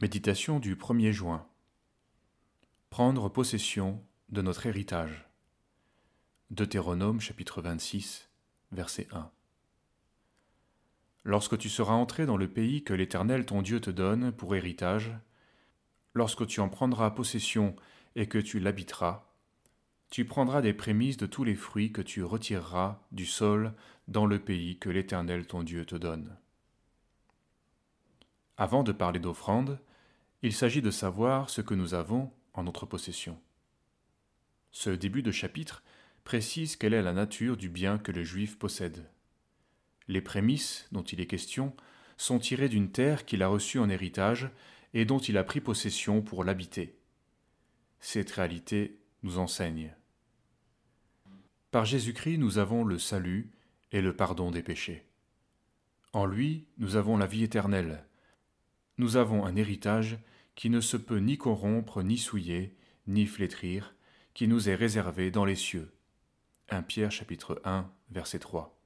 Méditation du 1er juin. Prendre possession de notre héritage. Deutéronome chapitre 26, verset 1. Lorsque tu seras entré dans le pays que l'Éternel ton Dieu te donne pour héritage, lorsque tu en prendras possession et que tu l'habiteras, tu prendras des prémices de tous les fruits que tu retireras du sol dans le pays que l'Éternel ton Dieu te donne. Avant de parler d'offrande, il s'agit de savoir ce que nous avons en notre possession. Ce début de chapitre précise quelle est la nature du bien que le juif possède. Les prémices dont il est question sont tirées d'une terre qu'il a reçue en héritage et dont il a pris possession pour l'habiter. Cette réalité nous enseigne. Par Jésus-Christ, nous avons le salut et le pardon des péchés. En lui, nous avons la vie éternelle, nous avons un héritage qui ne se peut ni corrompre, ni souiller, ni flétrir, qui nous est réservé dans les cieux. 1 Pierre chapitre 1 verset 3.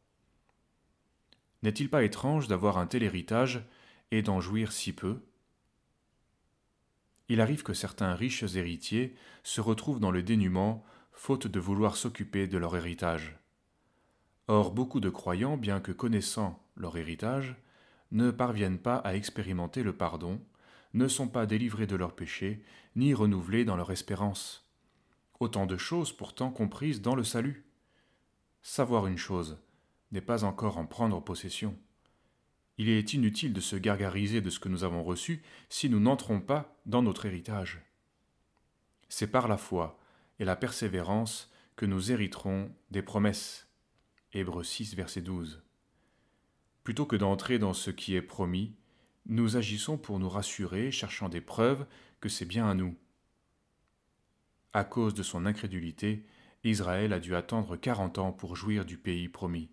N'est-il pas étrange d'avoir un tel héritage et d'en jouir si peu? Il arrive que certains riches héritiers se retrouvent dans le dénuement faute de vouloir s'occuper de leur héritage. Or beaucoup de croyants, bien que connaissant leur héritage, ne parviennent pas à expérimenter le pardon, ne sont pas délivrés de leurs péchés, ni renouvelés dans leur espérance. Autant de choses pourtant comprises dans le salut. Savoir une chose n'est pas encore en prendre possession. Il est inutile de se gargariser de ce que nous avons reçu si nous n'entrons pas dans notre héritage. C'est par la foi et la persévérance que nous hériterons des promesses. Hébreux 6, verset 12. Plutôt que d'entrer dans ce qui est promis, nous agissons pour nous rassurer, cherchant des preuves que c'est bien à nous. À cause de son incrédulité, Israël a dû attendre quarante ans pour jouir du pays promis.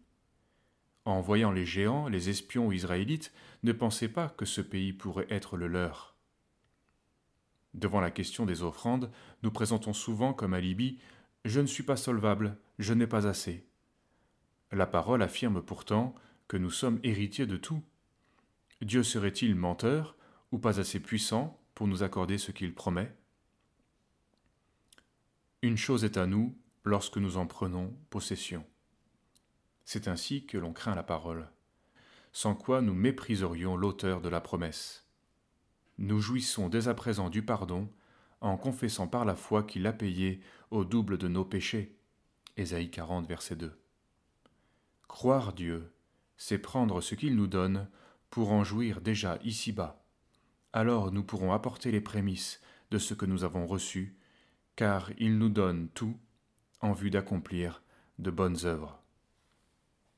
En voyant les géants, les espions israélites ne pensaient pas que ce pays pourrait être le leur. Devant la question des offrandes, nous présentons souvent comme alibi Je ne suis pas solvable, je n'ai pas assez. La parole affirme pourtant que nous sommes héritiers de tout. Dieu serait-il menteur ou pas assez puissant pour nous accorder ce qu'il promet? Une chose est à nous lorsque nous en prenons possession. C'est ainsi que l'on craint la parole, sans quoi nous mépriserions l'auteur de la promesse. Nous jouissons dès à présent du pardon en confessant par la foi qu'il a payé au double de nos péchés. Ésaïe 40, verset 2. Croire Dieu c'est prendre ce qu'il nous donne pour en jouir déjà ici-bas. Alors nous pourrons apporter les prémices de ce que nous avons reçu, car il nous donne tout en vue d'accomplir de bonnes œuvres.